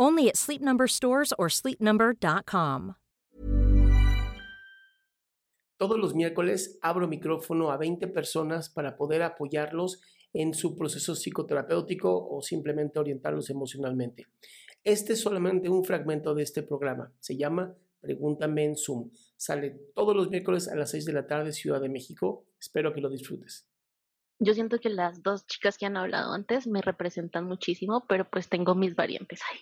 Only at Sleep Number stores or sleepnumber.com. Todos los miércoles abro micrófono a 20 personas para poder apoyarlos en su proceso psicoterapéutico o simplemente orientarlos emocionalmente. Este es solamente un fragmento de este programa. Se llama Pregúntame en Zoom. Sale todos los miércoles a las 6 de la tarde, Ciudad de México. Espero que lo disfrutes. Yo siento que las dos chicas que han hablado antes me representan muchísimo, pero pues tengo mis variantes ahí.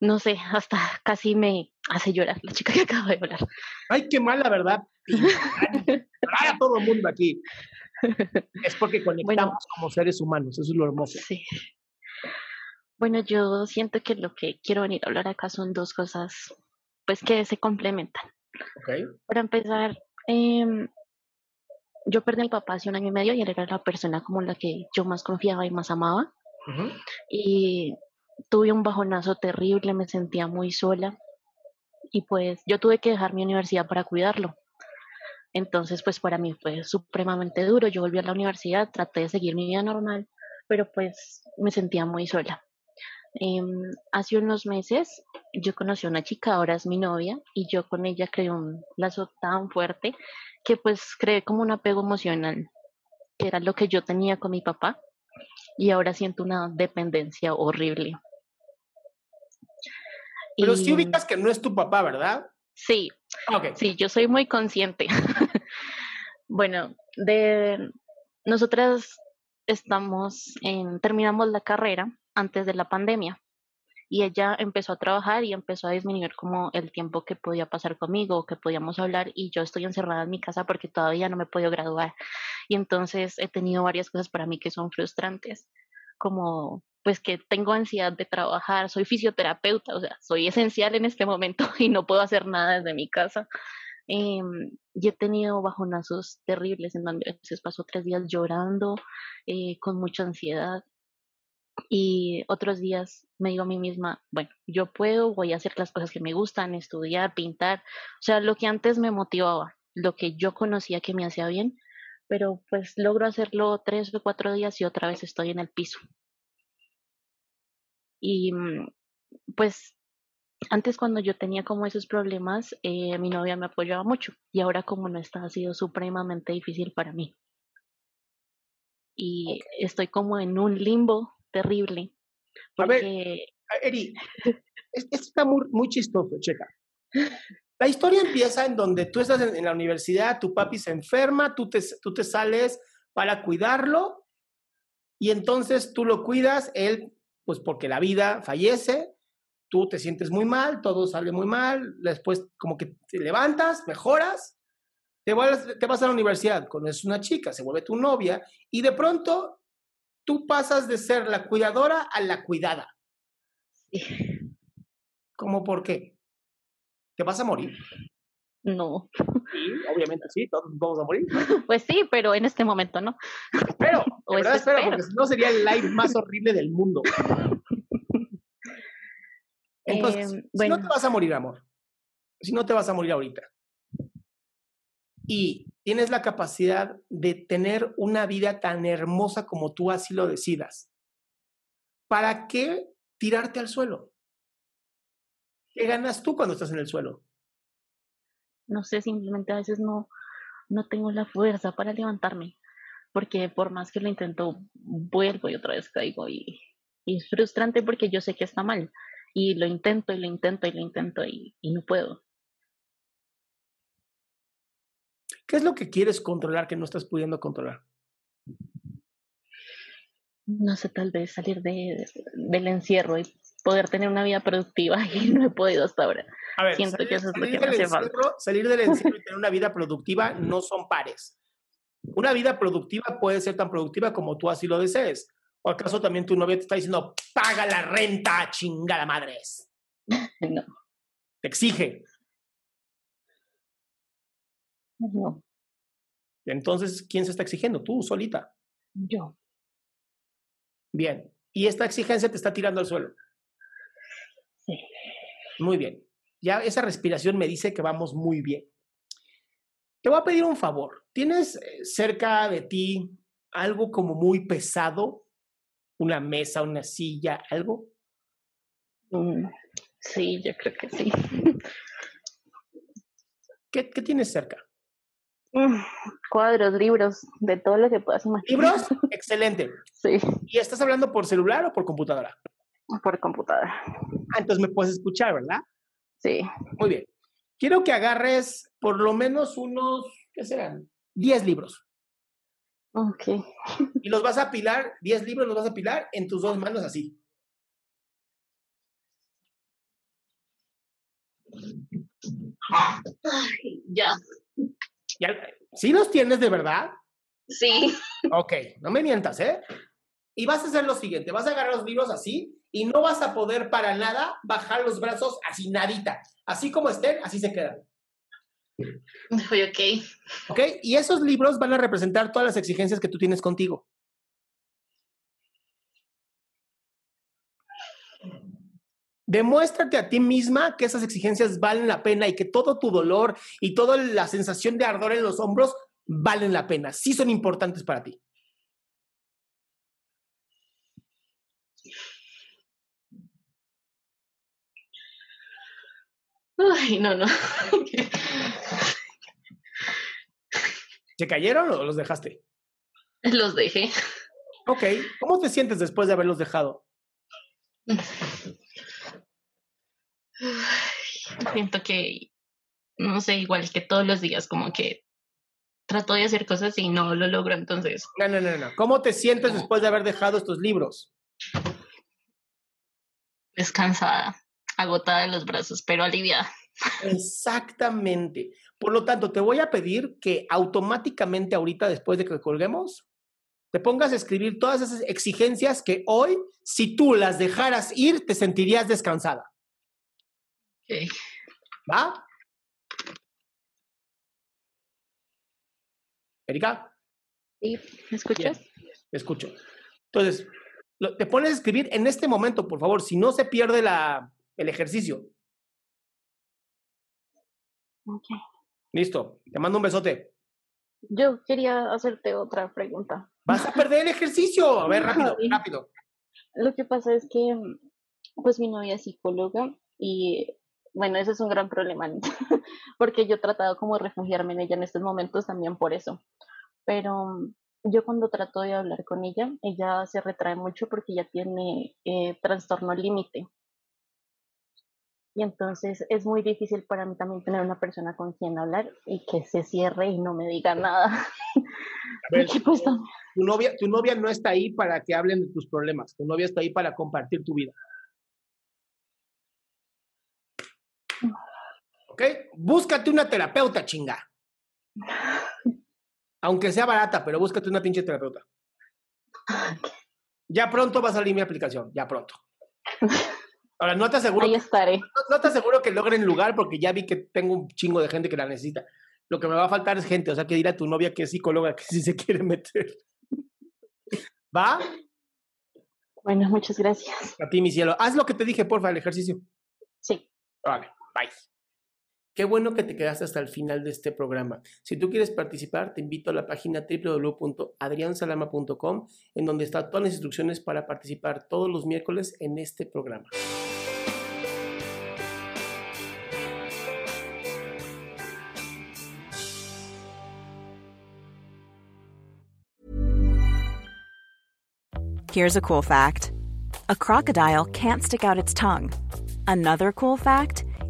No sé, hasta casi me hace llorar la chica que acaba de hablar. Ay, qué mala verdad. a todo el mundo aquí. Es porque conectamos como seres humanos, eso es lo hermoso. Sí. Bueno, yo siento que lo que quiero venir a hablar acá son dos cosas, pues que se complementan. Okay. Para empezar, eh, yo perdí a mi papá hace un año y medio y él era la persona como la que yo más confiaba y más amaba. Uh -huh. Y tuve un bajonazo terrible, me sentía muy sola y pues yo tuve que dejar mi universidad para cuidarlo. Entonces, pues para mí fue supremamente duro. Yo volví a la universidad, traté de seguir mi vida normal, pero pues me sentía muy sola. Eh, hace unos meses yo conocí a una chica, ahora es mi novia, y yo con ella creé un lazo tan fuerte que pues creé como un apego emocional, que era lo que yo tenía con mi papá, y ahora siento una dependencia horrible. Pero si ubicas que no es tu papá, ¿verdad? Sí, okay. sí, yo soy muy consciente. bueno, de nosotras estamos en, terminamos la carrera antes de la pandemia y ella empezó a trabajar y empezó a disminuir como el tiempo que podía pasar conmigo, que podíamos hablar y yo estoy encerrada en mi casa porque todavía no me he podido graduar y entonces he tenido varias cosas para mí que son frustrantes, como pues que tengo ansiedad de trabajar, soy fisioterapeuta, o sea, soy esencial en este momento y no puedo hacer nada desde mi casa. Eh, y he tenido bajonazos terribles en donde a veces paso tres días llorando, eh, con mucha ansiedad. Y otros días me digo a mí misma, bueno, yo puedo, voy a hacer las cosas que me gustan, estudiar, pintar, o sea, lo que antes me motivaba, lo que yo conocía que me hacía bien, pero pues logro hacerlo tres o cuatro días y otra vez estoy en el piso. Y pues antes cuando yo tenía como esos problemas, eh, mi novia me apoyaba mucho y ahora como no está, ha sido supremamente difícil para mí. Y estoy como en un limbo terrible. Porque... A ver, Eri, esto está muy, muy chistoso, checa. La historia empieza en donde tú estás en, en, la universidad, tu papi se enferma, tú te, tú te sales para cuidarlo y entonces tú lo cuidas, él, pues porque la vida fallece, tú te sientes muy mal, todo sale muy mal, después como que te levantas, mejoras, te vas, te vas a la universidad, conoces una chica, se vuelve tu novia y de pronto tú pasas de ser la cuidadora a la cuidada. Sí. ¿Cómo por qué? ¿Te vas a morir? No. Sí, obviamente sí, todos vamos a morir. Pues sí, pero en este momento no. Espero, o verdad espero, espero, porque si no sería el live más horrible del mundo. Entonces, eh, bueno. si no te vas a morir, amor, si no te vas a morir ahorita, y tienes la capacidad de tener una vida tan hermosa como tú así lo decidas. ¿Para qué tirarte al suelo? ¿Qué ganas tú cuando estás en el suelo? No sé, simplemente a veces no, no tengo la fuerza para levantarme, porque por más que lo intento, vuelvo y otra vez caigo y, es frustrante porque yo sé que está mal y lo intento y lo intento y lo intento y no puedo. ¿Qué es lo que quieres controlar que no estás pudiendo controlar? No sé, tal vez salir de, del encierro y poder tener una vida productiva y no he podido hasta ahora. A ver, Siento salir, que eso es lo que me hace falta. salir del encierro y tener una vida productiva no son pares. Una vida productiva puede ser tan productiva como tú así lo desees. ¿O acaso también tu novia te está diciendo, paga la renta, chingada madres? No, Te exige. No, Entonces, ¿quién se está exigiendo? Tú, solita. yo. Bien. Y esta exigencia te está tirando al suelo. Sí. Muy bien. Ya esa respiración me dice que vamos muy bien. Te voy a pedir un favor. ¿Tienes eh, cerca de ti algo como muy pesado? ¿Una mesa, una silla, algo? Mm, Sí, yo creo que sí. ¿Qué, qué tienes cerca? Mm, Cuadros, libros, de todo lo que puedas imaginar. ¿Libros? Excelente. Sí, ¿Y estás hablando por celular o por computadora? por computadora. Ah, entonces me puedes escuchar, ¿verdad? Sí. Muy bien. Quiero que agarres por lo menos unos, ¿qué serán? 10 libros. Ok. Y los vas a apilar, 10 libros los vas a apilar en tus dos manos así. ya. Ya, ¿Sí los tienes de verdad? Sí. Ok, no me mientas, ¿eh? Y vas a hacer lo siguiente, vas a agarrar los libros así y no vas a poder para nada bajar los brazos así nadita. Así como estén, así se quedan. Ok. ¿Ok? Y esos libros van a representar todas las exigencias que tú tienes contigo. Demuéstrate a ti misma que esas exigencias valen la pena y que todo tu dolor y toda la sensación de ardor en los hombros valen la pena. Sí son importantes para ti. Ay, no, no. ¿Se cayeron o los dejaste? Los dejé. Ok. ¿Cómo te sientes después de haberlos dejado? Siento que, no sé, igual que todos los días, como que trato de hacer cosas y no lo logro, entonces No, no, no, no. ¿Cómo te sientes después de haber dejado estos libros? descansada, agotada de los brazos, pero aliviada. Exactamente. Por lo tanto, te voy a pedir que automáticamente ahorita, después de que colguemos, te pongas a escribir todas esas exigencias que hoy, si tú las dejaras ir, te sentirías descansada. Ok. ¿Va? Erika, ¿Sí? ¿Me escuchas? te escucho. Entonces, lo- te pones a escribir en este momento, por favor, si no se pierde la, el ejercicio. Ok. Listo, te mando un besote. Yo quería hacerte otra pregunta. Vas a perder el ejercicio. A ver, rápido, rápido. Lo que pasa es que, pues mi novia es psicóloga y, bueno, ese es un gran problema, porque yo he tratado como refugiarme en ella en estos momentos también por eso. Pero yo cuando trato de hablar con ella, ella se retrae mucho porque ella tiene eh, trastorno límite. Y entonces es muy difícil para mí también tener una persona con quien hablar y que se cierre y no me diga nada. Ver, pues, tam- tu novia, tu novia no está ahí para que hablen de tus problemas. Tu novia está ahí para compartir tu vida. ¿Ok? Búscate una terapeuta, chinga. Aunque sea barata, pero búscate una pinche terapeuta. Ya pronto va a salir mi aplicación, ya pronto. Ahora, no te aseguro, ahí estaré. no, no te aseguro que logren lugar porque ya vi que tengo un chingo de gente que la necesita. Lo que me va a faltar es gente, o sea, que dirá tu novia que es psicóloga que sí se quiere meter. ¿Va? Bueno, muchas gracias. A ti, mi cielo. Haz lo que te dije, porfa, el ejercicio. Sí. Vale, bye. Qué bueno que te quedaste hasta el final de este programa. Si tú quieres participar, te invito a la página www.adriansalama.com, en donde están todas las instrucciones para participar todos los miércoles en este programa. Here's a cool fact a crocodile can't stick out its tongue. Another cool fact